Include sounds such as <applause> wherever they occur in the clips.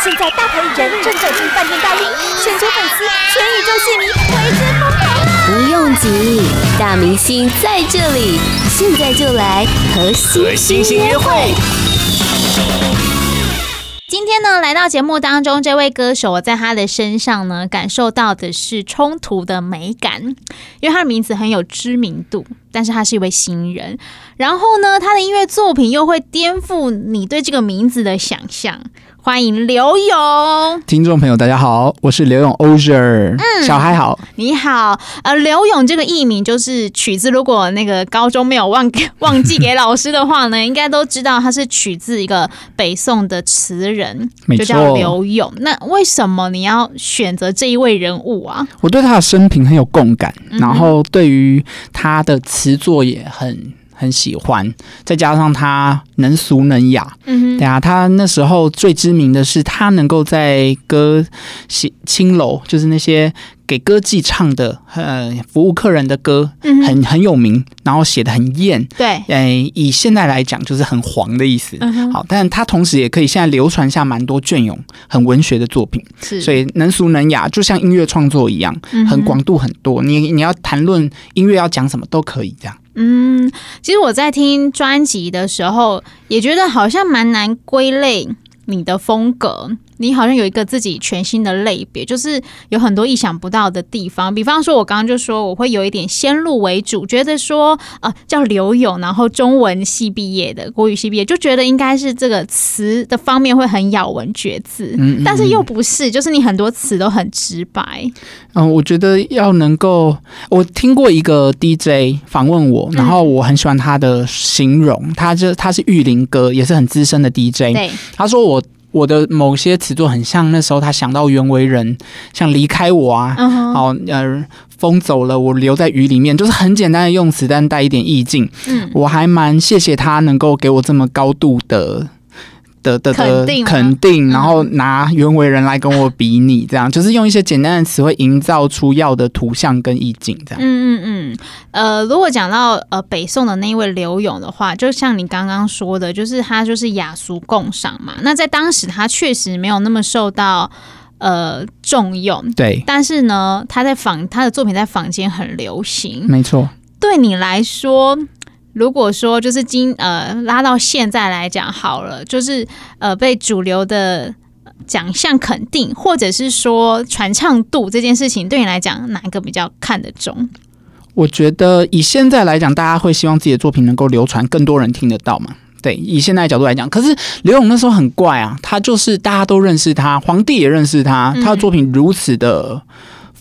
现在大牌艺人正走进饭店大厅，全球粉丝、全宇宙戏迷为之疯狂啊！不用急，大明星在这里，现在就来和星星约会。今天呢，来到节目当中，这位歌手我在他的身上呢，感受到的是冲突的美感，因为他的名字很有知名度，但是他是一位新人。然后呢，他的音乐作品又会颠覆你对这个名字的想象。欢迎刘勇，听众朋友大家好，我是刘勇 Ozier，嗯，小孩好，你好，呃，刘勇这个艺名就是取自，如果那个高中没有忘 <laughs> 忘记给老师的话呢，应该都知道他是取自一个北宋的词人，就叫刘勇。那为什么你要选择这一位人物啊？我对他的生平很有共感，嗯、然后对于他的词词作也很。很喜欢，再加上他能俗能雅，对啊，他那时候最知名的是他能够在歌写青楼，就是那些给歌妓唱的，呃，服务客人的歌，嗯，很很有名，然后写的很艳，对，呃，以现在来讲就是很黄的意思，嗯，好，但他同时也可以现在流传下蛮多隽永很文学的作品，是，所以能俗能雅，就像音乐创作一样，很广度很多，你你要谈论音乐要讲什么都可以这样。嗯，其实我在听专辑的时候，也觉得好像蛮难归类你的风格。你好像有一个自己全新的类别，就是有很多意想不到的地方。比方说，我刚刚就说我会有一点先入为主，觉得说呃叫刘勇，然后中文系毕业的，国语系毕业，就觉得应该是这个词的方面会很咬文嚼字，嗯，但是又不是，就是你很多词都很直白。嗯，我觉得要能够，我听过一个 DJ 访问我，然后我很喜欢他的形容，他就他是玉林哥，也是很资深的 DJ，对，他说我。我的某些词作很像那时候他想到袁惟仁，像离开我啊，好、uh-huh. 呃，风走了，我留在雨里面，就是很简单的用词，但带一点意境。嗯，我还蛮谢谢他能够给我这么高度的。的的的肯定，然后拿袁惟仁来跟我比拟，这样、嗯、就是用一些简单的词汇营造出要的图像跟意境，这样。嗯嗯嗯。呃，如果讲到呃北宋的那一位刘勇的话，就像你刚刚说的，就是他就是雅俗共赏嘛。那在当时，他确实没有那么受到呃重用。对。但是呢，他在坊他的作品在坊间很流行。没错。对你来说。如果说就是今呃拉到现在来讲好了，就是呃被主流的奖项肯定，或者是说传唱度这件事情，对你来讲哪一个比较看得重？我觉得以现在来讲，大家会希望自己的作品能够流传，更多人听得到嘛。对，以现在的角度来讲，可是刘勇那时候很怪啊，他就是大家都认识他，皇帝也认识他，他的作品如此的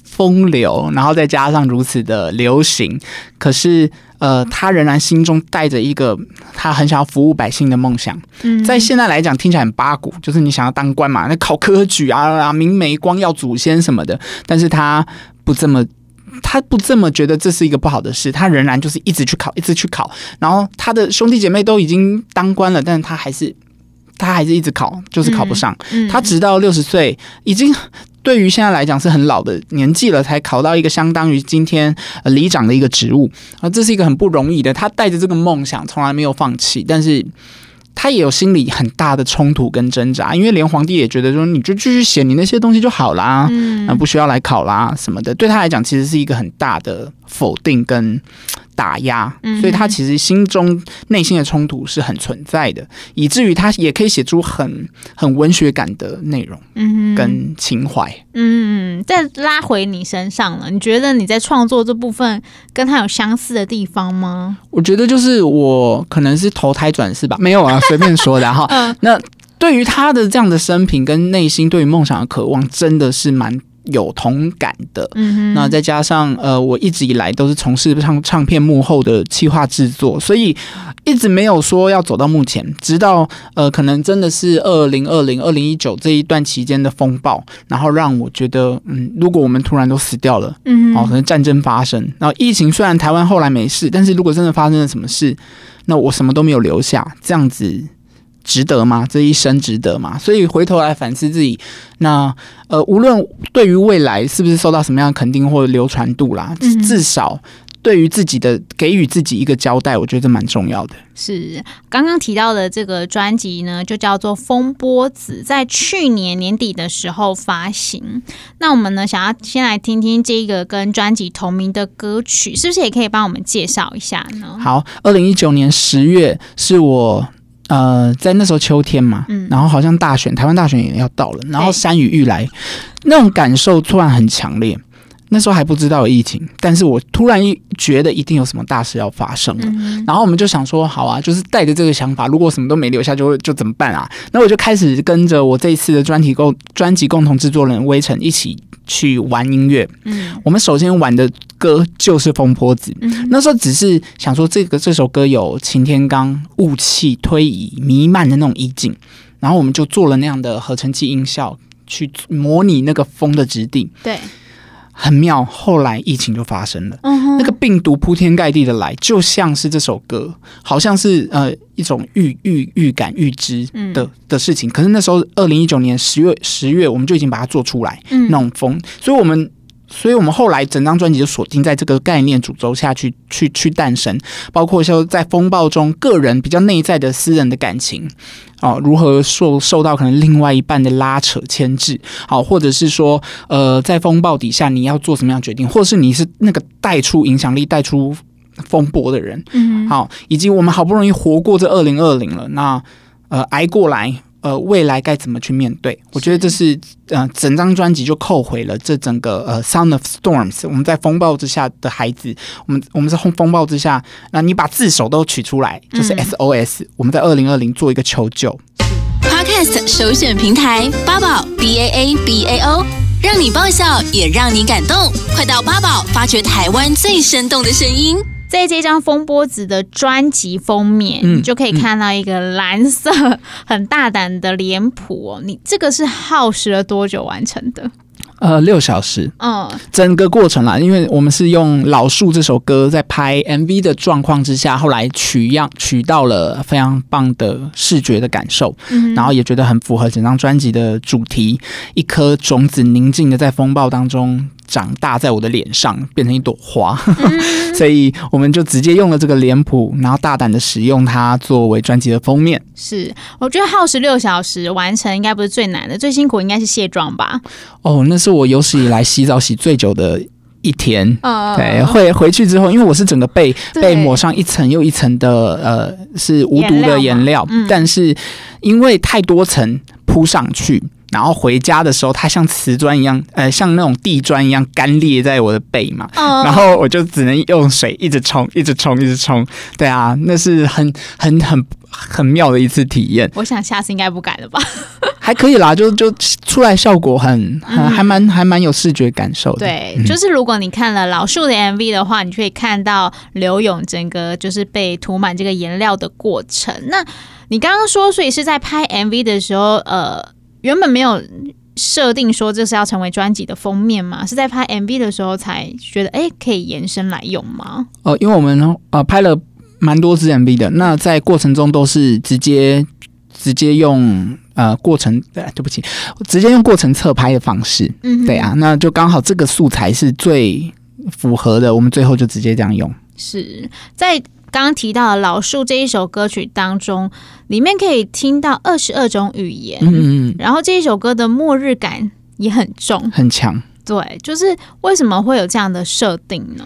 风流，然后再加上如此的流行，可是。呃，他仍然心中带着一个他很想要服务百姓的梦想。嗯，在现在来讲，听起来很八股，就是你想要当官嘛，那考科举啊，明媒光耀祖先什么的。但是他不这么，他不这么觉得这是一个不好的事。他仍然就是一直去考，一直去考。然后他的兄弟姐妹都已经当官了，但是他还是他还是一直考，就是考不上。嗯，他直到六十岁已经。对于现在来讲是很老的年纪了，才考到一个相当于今天呃里长的一个职务啊，这是一个很不容易的。他带着这个梦想，从来没有放弃，但是他也有心里很大的冲突跟挣扎，因为连皇帝也觉得说，你就继续写你那些东西就好啦，嗯，不需要来考啦什么的。对他来讲，其实是一个很大的否定跟。打压，所以他其实心中内心的冲突是很存在的，以至于他也可以写出很很文学感的内容，嗯，跟情怀，嗯，再拉回你身上了，你觉得你在创作这部分跟他有相似的地方吗？我觉得就是我可能是投胎转世吧，<laughs> 没有啊，随便说的哈。<laughs> 那对于他的这样的生平跟内心对于梦想的渴望，真的是蛮。有同感的，嗯，那再加上呃，我一直以来都是从事唱唱片幕后的企划制作，所以一直没有说要走到目前，直到呃，可能真的是二零二零、二零一九这一段期间的风暴，然后让我觉得，嗯，如果我们突然都死掉了，嗯，好，可能战争发生，然后疫情虽然台湾后来没事，但是如果真的发生了什么事，那我什么都没有留下，这样子。值得吗？这一生值得吗？所以回头来反思自己，那呃，无论对于未来是不是受到什么样的肯定或者流传度啦，嗯，至少对于自己的给予自己一个交代，我觉得这蛮重要的。是刚刚提到的这个专辑呢，就叫做《风波子》，在去年年底的时候发行。那我们呢，想要先来听听这个跟专辑同名的歌曲，是不是也可以帮我们介绍一下呢？好，二零一九年十月是我呃在那时候秋天嘛，嗯，然后好像大选，台湾大选也要到了，然后山雨欲来，那种感受突然很强烈。那时候还不知道有疫情，但是我突然一觉得一定有什么大事要发生了，嗯、然后我们就想说，好啊，就是带着这个想法，如果什么都没留下就，就就怎么办啊？那我就开始跟着我这一次的专题共专辑共同制作人微尘一起去玩音乐。嗯，我们首先玩的歌就是《风波子》。嗯，那时候只是想说，这个这首歌有擎天刚雾气推移弥漫的那种意境，然后我们就做了那样的合成器音效，去模拟那个风的质地。对。很妙，后来疫情就发生了，嗯、那个病毒铺天盖地的来，就像是这首歌，好像是呃一种预预预感预知的、嗯、的事情。可是那时候二零一九年十月十月，我们就已经把它做出来，嗯、那种风，所以我们。所以，我们后来整张专辑就锁定在这个概念主轴下去，去去诞生。包括说，在风暴中，个人比较内在的私人的感情，哦，如何受受到可能另外一半的拉扯牵制，好，或者是说，呃，在风暴底下你要做什么样决定，或者是你是那个带出影响力、带出风波的人，嗯，好，以及我们好不容易活过这二零二零了，那呃，挨过来。呃，未来该怎么去面对？我觉得这是呃，整张专辑就扣回了这整个呃《Sound of Storms》。我们在风暴之下的孩子，我们我们在风风暴之下，那你把自首都取出来，就是 SOS、嗯。我们在二零二零做一个求救。Podcast 首选平台八宝 B A A B A O，让你爆笑也让你感动，快到八宝发掘台湾最生动的声音。在这张风波子的专辑封面，嗯、你就可以看到一个蓝色很大胆的脸谱哦。你这个是耗时了多久完成的？呃，六小时。嗯，整个过程啦，因为我们是用《老树》这首歌在拍 MV 的状况之下，后来取样取到了非常棒的视觉的感受，嗯、然后也觉得很符合整张专辑的主题，一颗种子宁静的在风暴当中。长大在我的脸上，变成一朵花，嗯、<laughs> 所以我们就直接用了这个脸谱，然后大胆的使用它作为专辑的封面。是，我觉得耗时六小时完成应该不是最难的，最辛苦应该是卸妆吧？哦，那是我有史以来洗澡洗最久的一天。嗯，对，会回去之后，因为我是整个被被抹上一层又一层的呃是无毒的颜料，嗯、但是因为太多层铺上去。然后回家的时候，它像瓷砖一样，呃，像那种地砖一样干裂在我的背嘛。Oh. 然后我就只能用水一直冲，一直冲，一直冲。对啊，那是很很很很妙的一次体验。我想下次应该不敢了吧？<laughs> 还可以啦，就就出来效果很，很还蛮还蛮有视觉感受的。对，嗯、就是如果你看了老树的 MV 的话，你就可以看到刘勇整个就是被涂满这个颜料的过程。那你刚刚说，所以是在拍 MV 的时候，呃。原本没有设定说这是要成为专辑的封面嘛？是在拍 MV 的时候才觉得，哎，可以延伸来用吗？哦，因为我们呃拍了蛮多支 MV 的，那在过程中都是直接直接用呃过程，对，对不起，直接用过程侧拍的方式，嗯，对啊，那就刚好这个素材是最符合的，我们最后就直接这样用。是在。刚刚提到的老树这一首歌曲当中，里面可以听到二十二种语言，嗯，然后这一首歌的末日感也很重，很强。对，就是为什么会有这样的设定呢？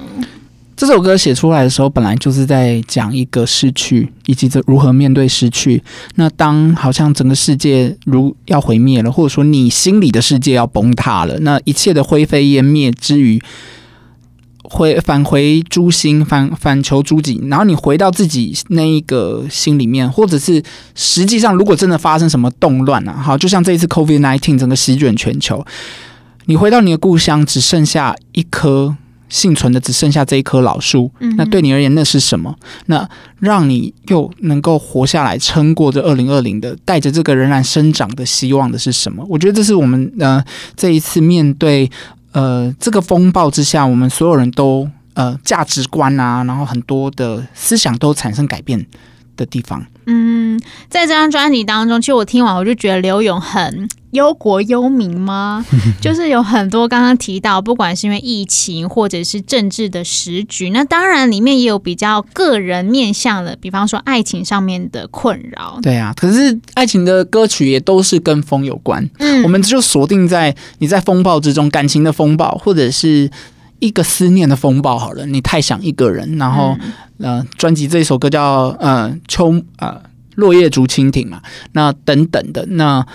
这首歌写出来的时候，本来就是在讲一个失去，以及这如何面对失去。那当好像整个世界如要毁灭了，或者说你心里的世界要崩塌了，那一切的灰飞烟灭之余。回返回初心，反反求诸己，然后你回到自己那一个心里面，或者是实际上，如果真的发生什么动乱啊，好，就像这一次 COVID nineteen 整个席卷全球，你回到你的故乡，只剩下一棵幸存的，只剩下这一棵老树，嗯、那对你而言，那是什么？那让你又能够活下来，撑过这二零二零的，带着这个仍然生长的希望的是什么？我觉得这是我们呃这一次面对。呃，这个风暴之下，我们所有人都呃价值观啊，然后很多的思想都产生改变。的地方。嗯，在这张专辑当中，其实我听完我就觉得刘勇很忧国忧民吗？<laughs> 就是有很多刚刚提到，不管是因为疫情或者是政治的时局，那当然里面也有比较个人面向的，比方说爱情上面的困扰。对啊，可是爱情的歌曲也都是跟风有关。嗯，我们就锁定在你在风暴之中，感情的风暴，或者是一个思念的风暴。好了，你太想一个人，然后。嗯呃，专辑这一首歌叫呃秋呃落叶竹蜻蜓嘛，那等等的那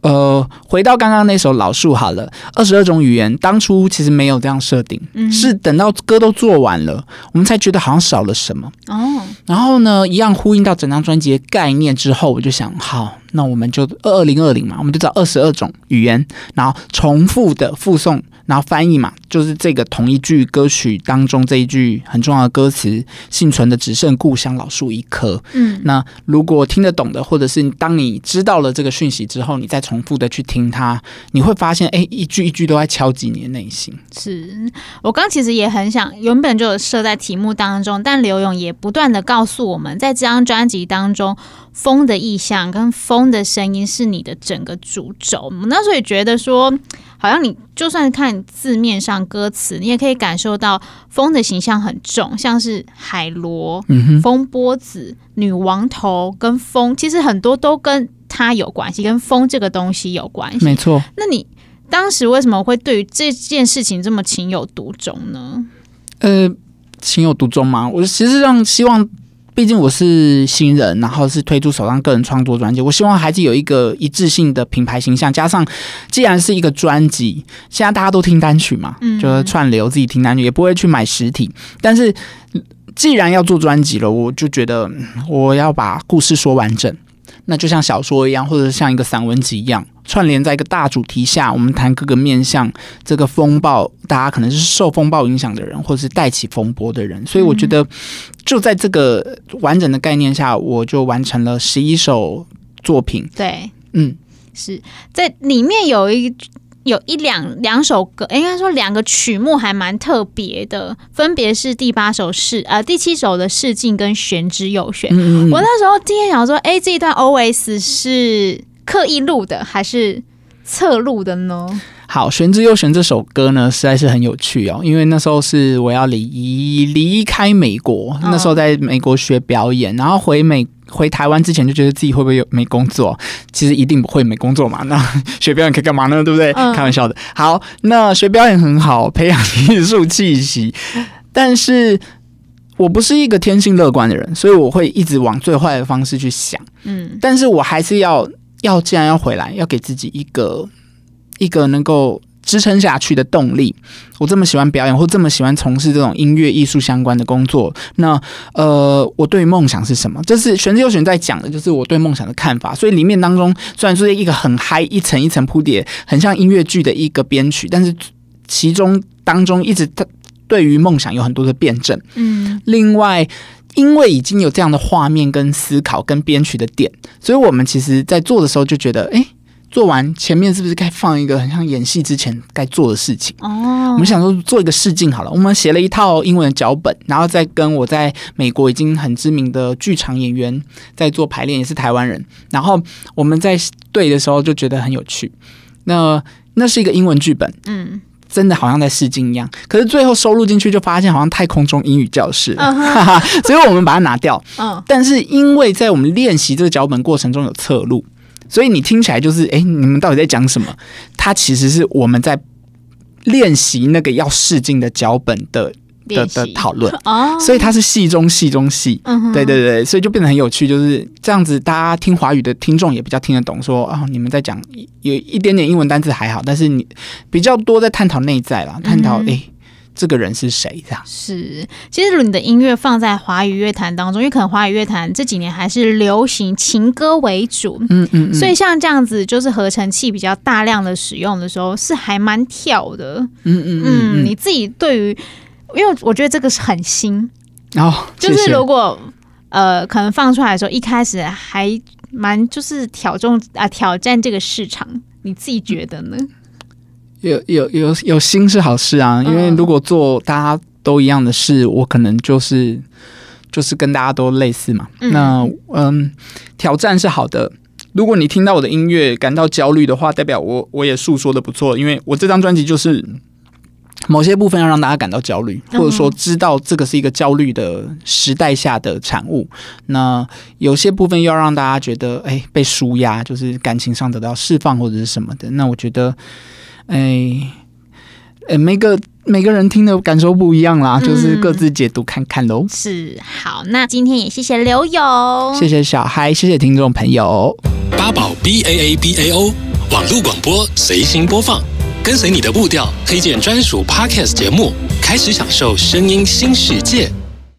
呃，回到刚刚那首老树好了，二十二种语言当初其实没有这样设定，嗯，是等到歌都做完了，我们才觉得好像少了什么哦。然后呢，一样呼应到整张专辑的概念之后，我就想，好，那我们就二零二零嘛，我们就找二十二种语言，然后重复的复诵。然后翻译嘛，就是这个同一句歌曲当中这一句很重要的歌词：“幸存的只剩故乡老树一棵。”嗯，那如果听得懂的，或者是当你知道了这个讯息之后，你再重复的去听它，你会发现，哎，一句一句都在敲击你的内心。是我刚其实也很想，原本就有设在题目当中，但刘勇也不断的告诉我们，在这张专辑当中，风的意象跟风的声音是你的整个主轴。我那时候也觉得说。好像你就算看字面上歌词，你也可以感受到风的形象很重，像是海螺、嗯、风波子、女王头跟风，其实很多都跟它有关系，跟风这个东西有关系。没错。那你当时为什么会对于这件事情这么情有独钟呢？呃，情有独钟吗？我其实让希望。毕竟我是新人，然后是推出首张个人创作专辑，我希望还是有一个一致性的品牌形象。加上，既然是一个专辑，现在大家都听单曲嘛，就是串流自己听单曲，也不会去买实体。但是，既然要做专辑了，我就觉得我要把故事说完整。那就像小说一样，或者像一个散文集一样，串联在一个大主题下，我们谈各个面向。这个风暴，大家可能是受风暴影响的人，或者是带起风波的人。所以我觉得，就在这个完整的概念下，我就完成了十一首作品。对，嗯，是在里面有一。有一两两首歌，应该说两个曲目还蛮特别的，分别是第八首是呃第七首的试镜跟玄之又玄。嗯嗯，我那时候第一天想说，哎、欸，这一段 OS 是刻意录的还是侧录的呢？好，玄之又玄这首歌呢，实在是很有趣哦，因为那时候是我要离离开美国，哦，那时候在美国学表演，然后回美。回台湾之前就觉得自己会不会有没工作？其实一定不会没工作嘛。那学表演可以干嘛呢？对不对？嗯、开玩笑的。好，那学表演很好，培养艺术气息。但是我不是一个天性乐观的人，所以我会一直往最坏的方式去想。嗯，但是我还是要要，既然要回来，要给自己一个一个能够。支撑下去的动力。我这么喜欢表演，或这么喜欢从事这种音乐艺术相关的工作，那呃，我对梦想是什么？这是玄之又玄在讲的，就是我对梦想的看法。所以里面当中虽然说是一个很嗨，一层一层铺叠，很像音乐剧的一个编曲，但是其中当中一直对于梦想有很多的辩证。嗯，另外，因为已经有这样的画面跟思考跟编曲的点，所以我们其实在做的时候就觉得，哎。做完前面是不是该放一个很像演戏之前该做的事情？哦，我们想说做一个试镜好了。我们写了一套英文的脚本，然后再跟我在美国已经很知名的剧场演员在做排练，也是台湾人。然后我们在对的时候就觉得很有趣。那那是一个英文剧本，嗯，真的好像在试镜一样。可是最后收录进去就发现好像太空中英语教室了，哈哈，<laughs> 所以我们把它拿掉。嗯，但是因为在我们练习这个脚本过程中有侧录。所以你听起来就是，哎、欸，你们到底在讲什么？它其实是我们在练习那个要试镜的脚本的的的讨论哦。所以它是戏中戏中戏，嗯，对对对，所以就变得很有趣，就是这样子。大家听华语的听众也比较听得懂，说啊、哦，你们在讲有一点点英文单词还好，但是你比较多在探讨内在啦，探讨哎。欸这个人是谁？这样。是，其实你的音乐放在华语乐坛当中，因为可能华语乐坛这几年还是流行情歌为主，嗯嗯，嗯，所以像这样子就是合成器比较大量的使用的时候，是还蛮跳的，嗯嗯嗯，你自己对于，因为我觉得这个是很新。哦，就是如果呃，可能放出来的时候，一开始还蛮就是挑中啊挑战这个市场，你自己觉得呢？有有有有心是好事啊，因为如果做大家都一样的事，我可能就是就是跟大家都类似嘛。嗯那嗯，挑战是好的。如果你听到我的音乐感到焦虑的话，代表我我也诉说的不错，因为我这张专辑就是某些部分要让大家感到焦虑，或者说知道这个是一个焦虑的时代下的产物。那有些部分要让大家觉得哎被舒压，就是感情上得到释放或者是什么的。那我觉得哎。呃，每个每个人听的感受不一样啦，嗯、就是各自解读看看喽。是，好，那今天也谢谢刘勇，谢谢小嗨，谢谢听众朋友。八宝 B A A B A O 网络广播随心播放，跟随你的步调，推荐专属 Podcast 节目，开始享受声音新世界。